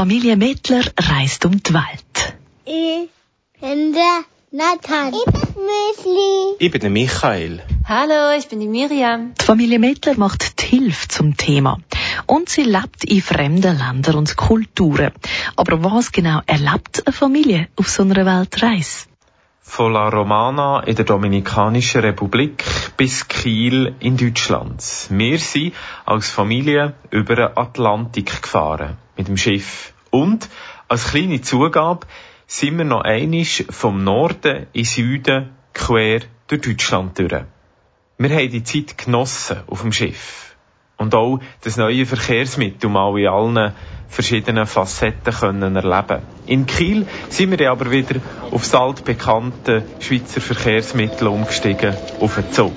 Familie Mittler reist um die Welt. Ich bin der Nathan. Ich bin Müsli. Ich bin der Michael. Hallo, ich bin die Miriam. Die Familie Mittler macht die Hilfe zum Thema. Und sie lebt in fremden Ländern und Kulturen. Aber was genau erlebt eine Familie auf so einer Weltreise? Von La Romana in der Dominikanischen Republik bis Kiel in Deutschland. Wir sind als Familie über den Atlantik gefahren. Mit dem Schiff. Und als kleine Zugabe sind wir noch einisch vom Norden in Süden quer durch Deutschland durch. Wir haben die Zeit genossen auf dem Schiff. Und auch das neue Verkehrsmittel mal in allen verschiedenen Facetten können erleben. In Kiel sind wir aber wieder auf das altbekannte Schweizer Verkehrsmittel umgestiegen, auf den Zug.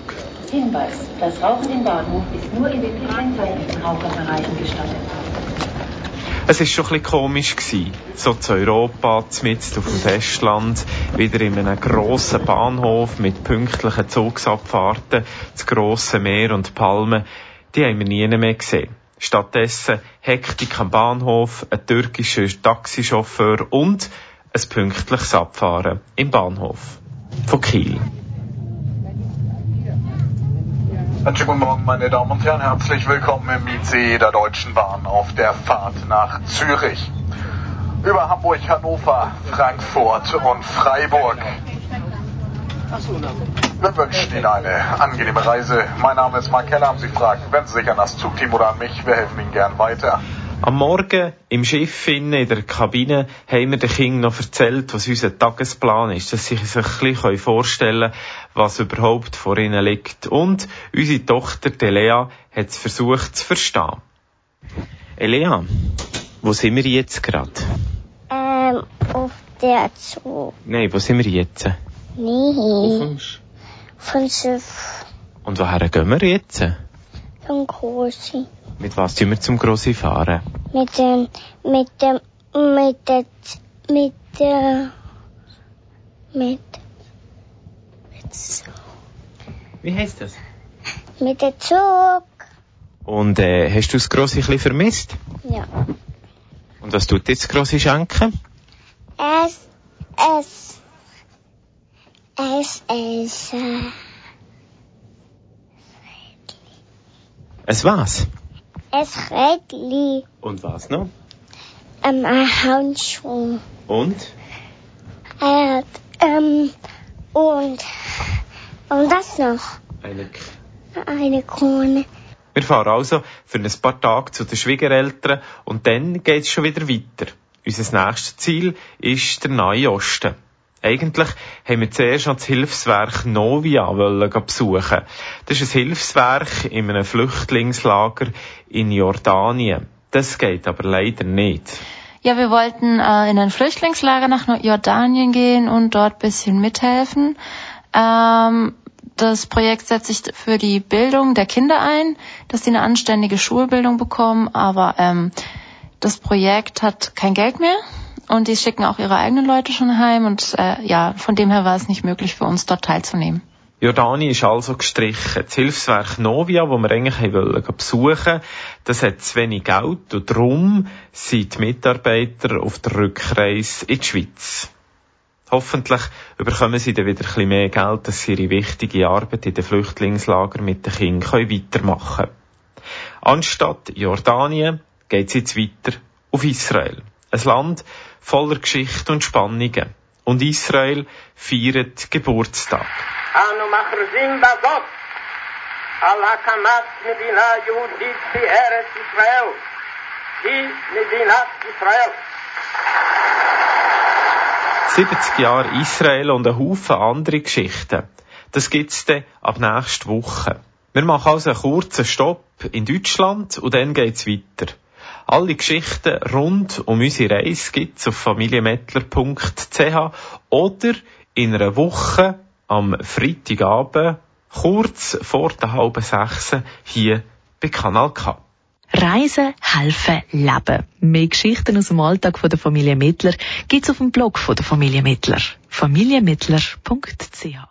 Hinweis, das Rauchen im Bahnhof ist nur in den kennzeichneten Raucherbereichen gestattet. Es war schon ein bisschen komisch gewesen. So zu Europa, mitten auf dem Festland, wieder in einem grossen Bahnhof mit pünktlichen Zugsabfahrten, das grosse Meer und Palmen, die haben wir nie mehr gesehen. Stattdessen Hektik am Bahnhof, ein türkischer Taxichauffeur und ein pünktliches Abfahren im Bahnhof von Kiel. Guten Morgen, meine Damen und Herren. Herzlich willkommen im ICE der Deutschen Bahn auf der Fahrt nach Zürich. Über Hamburg, Hannover, Frankfurt und Freiburg. Wir wünschen Ihnen eine angenehme Reise. Mein Name ist Mark Keller. Haben Sie Fragen, wenden Sie sich an das Zugteam oder an mich. Wir helfen Ihnen gern weiter. Am Morgen im Schiff in der Kabine haben wir den Kindern noch erzählt, was unser Tagesplan ist, dass sie sich ein bisschen vorstellen können, was überhaupt vor ihnen liegt. Und unsere Tochter Elea hat es versucht zu verstehen. Elea, wo sind wir jetzt gerade? Ähm, auf der Zug. Nein, wo sind wir jetzt? Nee. Von Schiff. Und woher gehen wir jetzt? Von Großi. Mit was tun wir zum Grossi fahren? Mit dem, mit dem, mit der, mit der, mit, mit, Wie heisst das? mit der Zug. Und äh, hast du das Grossi ein bisschen vermisst? Ja. Und was tut jetzt das Grossi schenken? Es, es, es, es, äh, Es was? es Rädli, Und was noch? ähm, ein Handschuh. Und? Er hat, ähm, und, und das noch, Eine eine Krone. Wir fahren also für ein paar Tage zu den Schwiegereltern und dann geht's schon wieder weiter. Unser nächstes Ziel ist der Nahe Osten. Eigentlich haben wir zuerst das Hilfswerk Novia besuchen. Das ist ein Hilfswerk in einem Flüchtlingslager in Jordanien. Das geht aber leider nicht. Ja, wir wollten äh, in ein Flüchtlingslager nach Jordanien gehen und dort bisschen mithelfen. Ähm, das Projekt setzt sich für die Bildung der Kinder ein, dass sie eine anständige Schulbildung bekommen, aber ähm, das Projekt hat kein Geld mehr und die schicken auch ihre eigenen Leute schon heim und äh, ja, von dem her war es nicht möglich für uns dort teilzunehmen. Jordanien ist also gestrichen. Das Hilfswerk Novia, wo wir eigentlich wollen besuchen, das hat zu wenig Geld und darum sind die Mitarbeiter auf der Rückreise in die Schweiz. Hoffentlich bekommen sie dann wieder ein mehr Geld, dass sie ihre wichtige Arbeit in den Flüchtlingslagern mit den Kindern weitermachen können. Anstatt Jordanien geht es jetzt weiter auf Israel. Ein Land voller Geschichte und Spannungen. Und Israel feiert Geburtstag. אנו מכריזים בזאת על הקמת מדינה יהודית בארץ ישראל. היא מדינת ישראל. 70 Jahre Israel und ein Haufen andere Geschichten. Das gibt's dann ab nächster Woche. Wir machen also einen kurzen Stopp in Deutschland und dann geht's weiter. Alle Geschichten rund um unsere Reise gibt's auf familiemettler.ch oder in einer Woche am Freitagabend kurz vor der halben sechs hier bei Kanal K. Reisen, helfen, leben. Mehr Geschichten aus dem Alltag von der Familie Mittler gibt's auf dem Blog von der Familie Mittler. familiemittler.ch